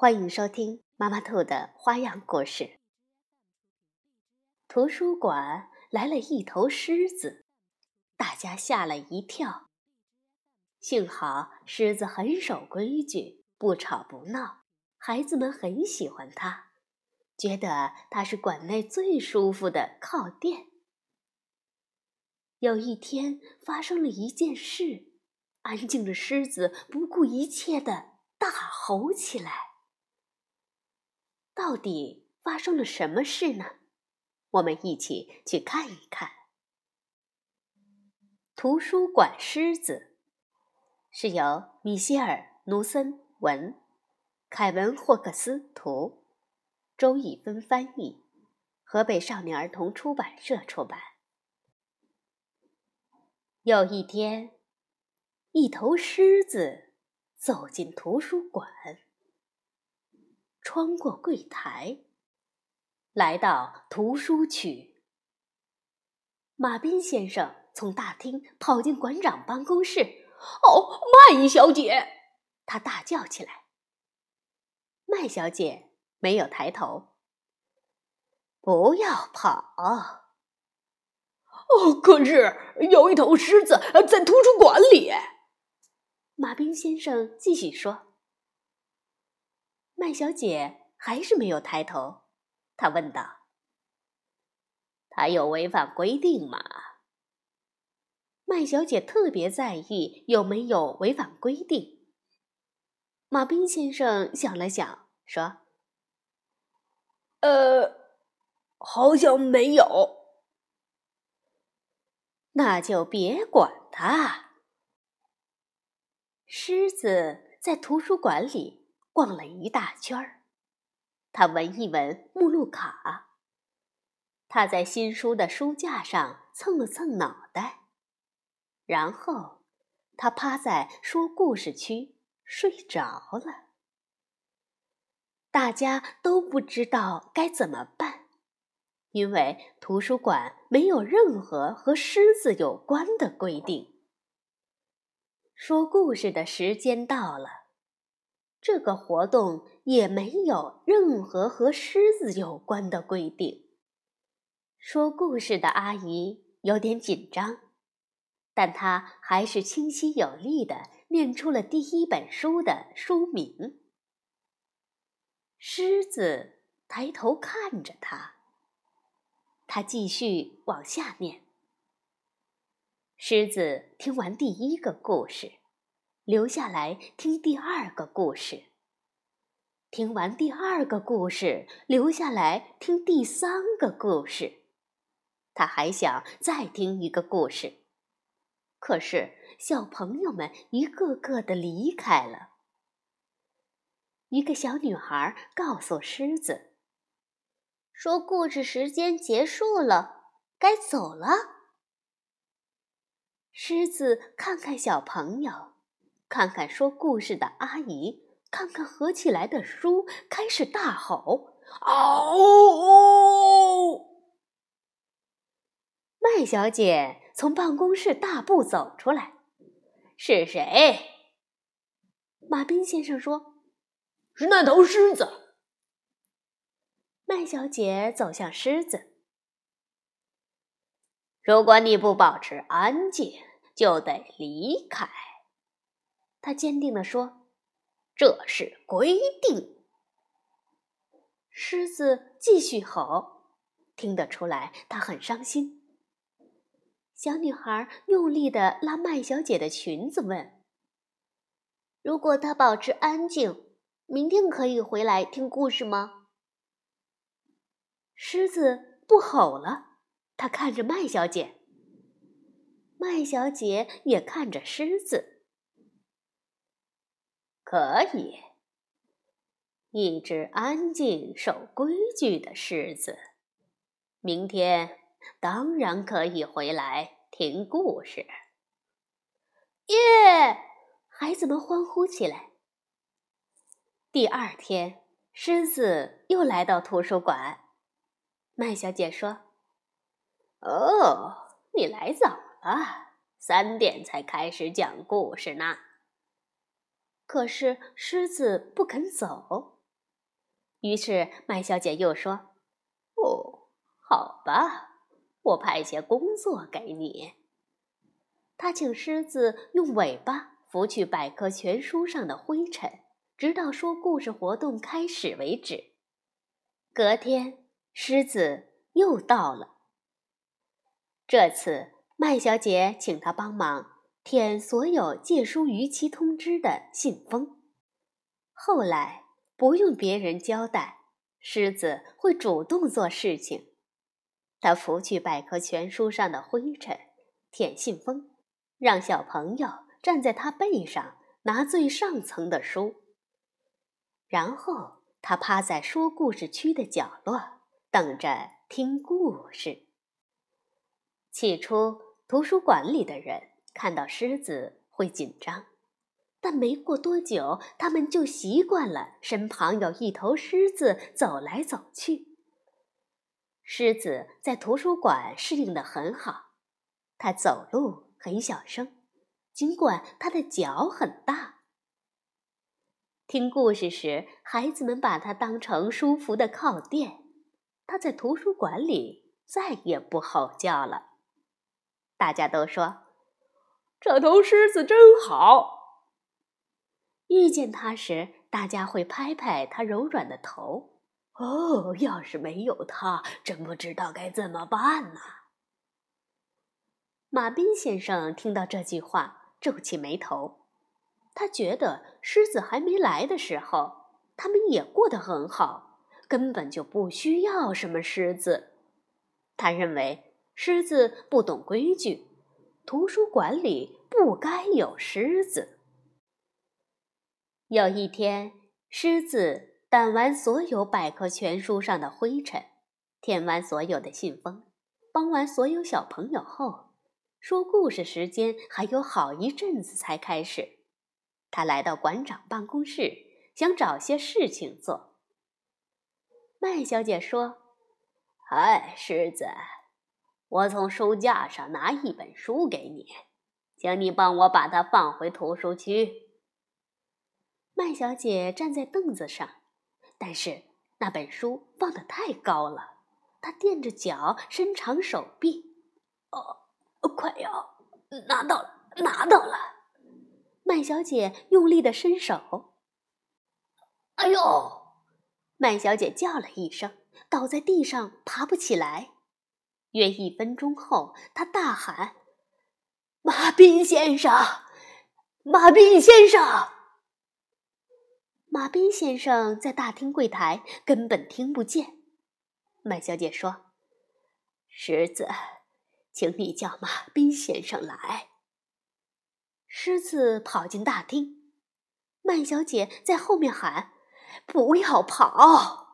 欢迎收听妈妈兔的花样故事。图书馆来了一头狮子，大家吓了一跳。幸好狮子很守规矩，不吵不闹，孩子们很喜欢它，觉得它是馆内最舒服的靠垫。有一天发生了一件事，安静的狮子不顾一切的大吼起来。到底发生了什么事呢？我们一起去看一看。图书馆狮子是由米歇尔·卢森文、凯文·霍克斯图、周以芬翻译，河北少年儿童出版社出版。有一天，一头狮子走进图书馆。穿过柜台，来到图书区。马彬先生从大厅跑进馆长办公室。“哦，麦小姐！”他大叫起来。麦小姐没有抬头。“不要跑！”“哦，可是有一头狮子在图书馆里。”马彬先生继续说。麦小姐还是没有抬头，她问道：“他有违反规定吗？”麦小姐特别在意有没有违反规定。马彬先生想了想，说：“呃，好像没有。”那就别管他。狮子在图书馆里。逛了一大圈儿，他闻一闻目录卡。他在新书的书架上蹭了蹭脑袋，然后他趴在说故事区睡着了。大家都不知道该怎么办，因为图书馆没有任何和狮子有关的规定。说故事的时间到了。这个活动也没有任何和狮子有关的规定。说故事的阿姨有点紧张，但她还是清晰有力的念出了第一本书的书名。狮子抬头看着他，他继续往下念。狮子听完第一个故事。留下来听第二个故事。听完第二个故事，留下来听第三个故事。他还想再听一个故事，可是小朋友们一个个的离开了。一个小女孩告诉狮子：“说故事时间结束了，该走了。”狮子看看小朋友。看看说故事的阿姨，看看合起来的书，开始大吼：“嗷！”麦小姐从办公室大步走出来：“是谁？”马彬先生说：“是那头狮子。”麦小姐走向狮子：“如果你不保持安静，就得离开。”他坚定地说：“这是规定。”狮子继续吼，听得出来他很伤心。小女孩用力地拉麦小姐的裙子，问：“如果她保持安静，明天可以回来听故事吗？”狮子不吼了，他看着麦小姐，麦小姐也看着狮子。可以，一只安静守规矩的狮子。明天当然可以回来听故事。耶！孩子们欢呼起来。第二天，狮子又来到图书馆。麦小姐说：“哦，你来早了，三点才开始讲故事呢。”可是狮子不肯走。于是麦小姐又说：“哦，好吧，我派些工作给你。”她请狮子用尾巴拂去百科全书上的灰尘，直到说故事活动开始为止。隔天，狮子又到了。这次麦小姐请他帮忙。舔所有借书逾期通知的信封。后来不用别人交代，狮子会主动做事情。他拂去百科全书上的灰尘，舔信封，让小朋友站在他背上拿最上层的书。然后他趴在说故事区的角落，等着听故事。起初，图书馆里的人。看到狮子会紧张，但没过多久，他们就习惯了身旁有一头狮子走来走去。狮子在图书馆适应的很好，它走路很小声，尽管它的脚很大。听故事时，孩子们把它当成舒服的靠垫，它在图书馆里再也不吼叫了。大家都说。这头狮子真好。遇见它时，大家会拍拍它柔软的头。哦，要是没有它，真不知道该怎么办呢。马斌先生听到这句话，皱起眉头。他觉得狮子还没来的时候，他们也过得很好，根本就不需要什么狮子。他认为狮子不懂规矩。图书馆里不该有狮子。有一天，狮子掸完所有百科全书上的灰尘，填完所有的信封，帮完所有小朋友后，说故事时间还有好一阵子才开始。他来到馆长办公室，想找些事情做。麦小姐说：“嗨，狮子。”我从书架上拿一本书给你，请你帮我把它放回图书区。麦小姐站在凳子上，但是那本书放得太高了，她垫着脚，伸长手臂。哦，快要拿到了，拿到了！麦小姐用力的伸手。哎呦！麦小姐叫了一声，倒在地上，爬不起来。约一分钟后，他大喊：“马彬先生，马彬先生！”马彬先生在大厅柜台，根本听不见。麦小姐说：“狮子，请你叫马彬先生来。”狮子跑进大厅，麦小姐在后面喊：“不要跑！”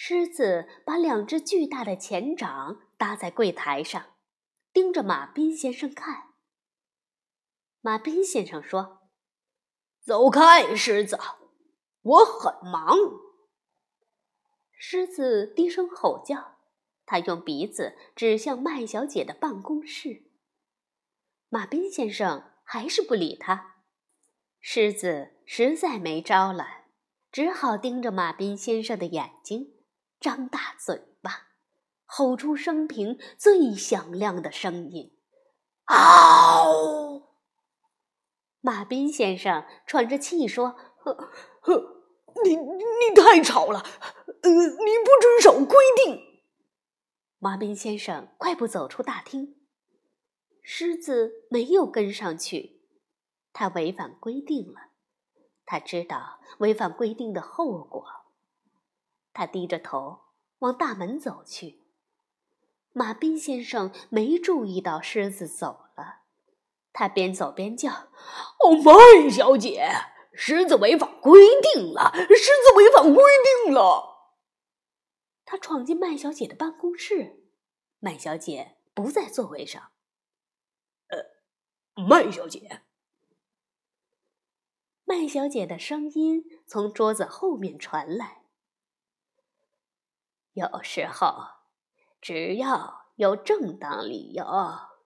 狮子把两只巨大的前掌搭在柜台上，盯着马彬先生看。马彬先生说：“走开，狮子，我很忙。”狮子低声吼叫，他用鼻子指向麦小姐的办公室。马彬先生还是不理他。狮子实在没招了，只好盯着马彬先生的眼睛。张大嘴巴，吼出生平最响亮的声音：“嗷！”马斌先生喘着气说：“呵呵，你你太吵了，呃，你不遵守规定。”马斌先生快步走出大厅，狮子没有跟上去，他违反规定了，他知道违反规定的后果。他低着头往大门走去。马彬先生没注意到狮子走了，他边走边叫：“哦，麦小姐，狮子违反规定了！狮子违反规定了！他闯进麦小姐的办公室，麦小姐不在座位上。呃，麦小姐，麦小姐的声音从桌子后面传来。有时候，只要有正当理由，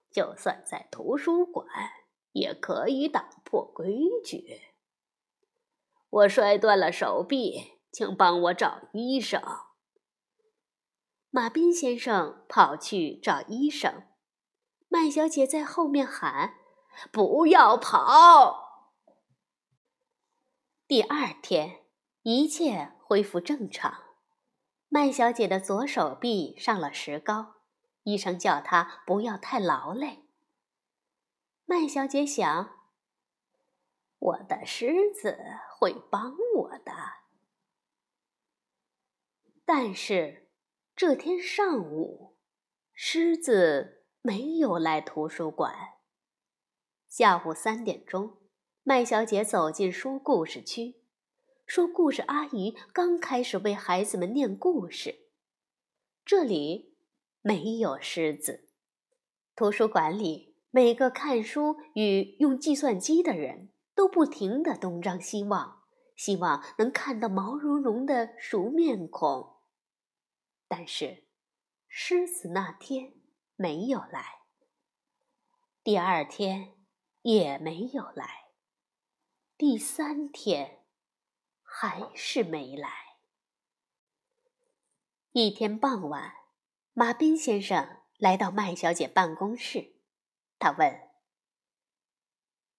就算在图书馆也可以打破规矩。我摔断了手臂，请帮我找医生。马斌先生跑去找医生，麦小姐在后面喊：“不要跑！”第二天，一切恢复正常。麦小姐的左手臂上了石膏，医生叫她不要太劳累。麦小姐想。我的狮子会帮我的，但是这天上午，狮子没有来图书馆。下午三点钟，麦小姐走进书故事区，说：“故事阿姨刚开始为孩子们念故事。”这里没有狮子。图书馆里，每个看书与用计算机的人。都不停地东张西望，希望能看到毛茸茸的熟面孔。但是，狮子那天没有来，第二天也没有来，第三天还是没来。一天傍晚，马斌先生来到麦小姐办公室，他问。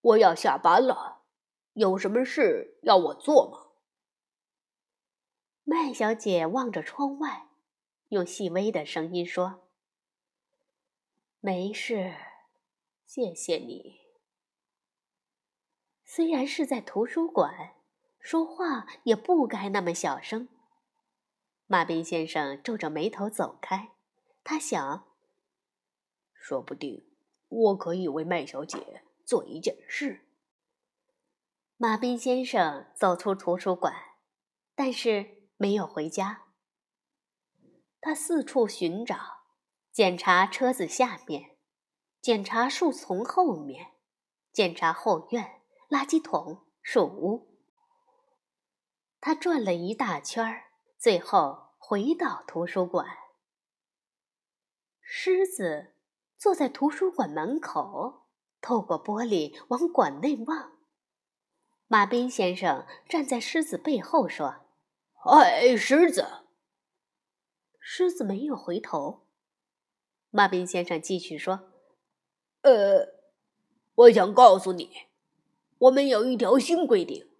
我要下班了，有什么事要我做吗？麦小姐望着窗外，用细微的声音说：“没事，谢谢你。”虽然是在图书馆，说话也不该那么小声。马斌先生皱着眉头走开，他想：说不定我可以为麦小姐。做一件事。马斌先生走出图书馆，但是没有回家。他四处寻找，检查车子下面，检查树丛后面，检查后院、垃圾桶、树屋。他转了一大圈儿，最后回到图书馆。狮子坐在图书馆门口。透过玻璃往馆内望，马斌先生站在狮子背后说：“哎，狮子！”狮子没有回头。马斌先生继续说：“呃，我想告诉你，我们有一条新规定：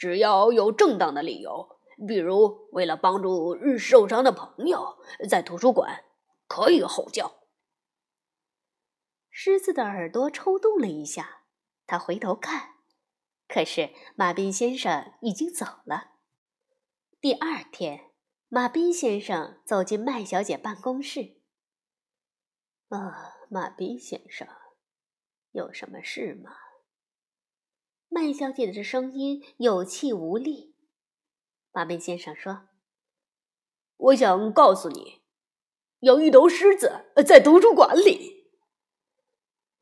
只要有正当的理由，比如为了帮助日受伤的朋友，在图书馆可以吼叫。”狮子的耳朵抽动了一下，他回头看，可是马斌先生已经走了。第二天，马斌先生走进麦小姐办公室。啊，马斌先生，有什么事吗？麦小姐的声音有气无力。马斌先生说：“我想告诉你，有一头狮子在图书馆里。”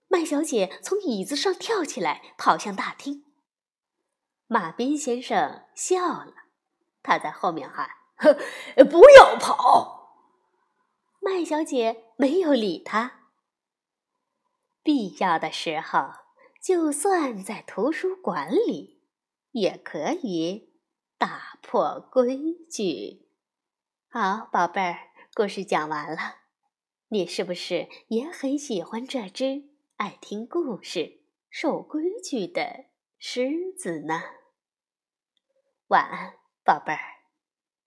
麦小姐从椅子上跳起来，跑向大厅。马斌先生笑了，他在后面喊：“不要跑！”麦小姐没有理他。必要的时候，就算在图书馆里，也可以打破规矩。好，宝贝儿，故事讲完了，你是不是也很喜欢这只？爱听故事、守规矩的狮子呢？晚安，宝贝儿。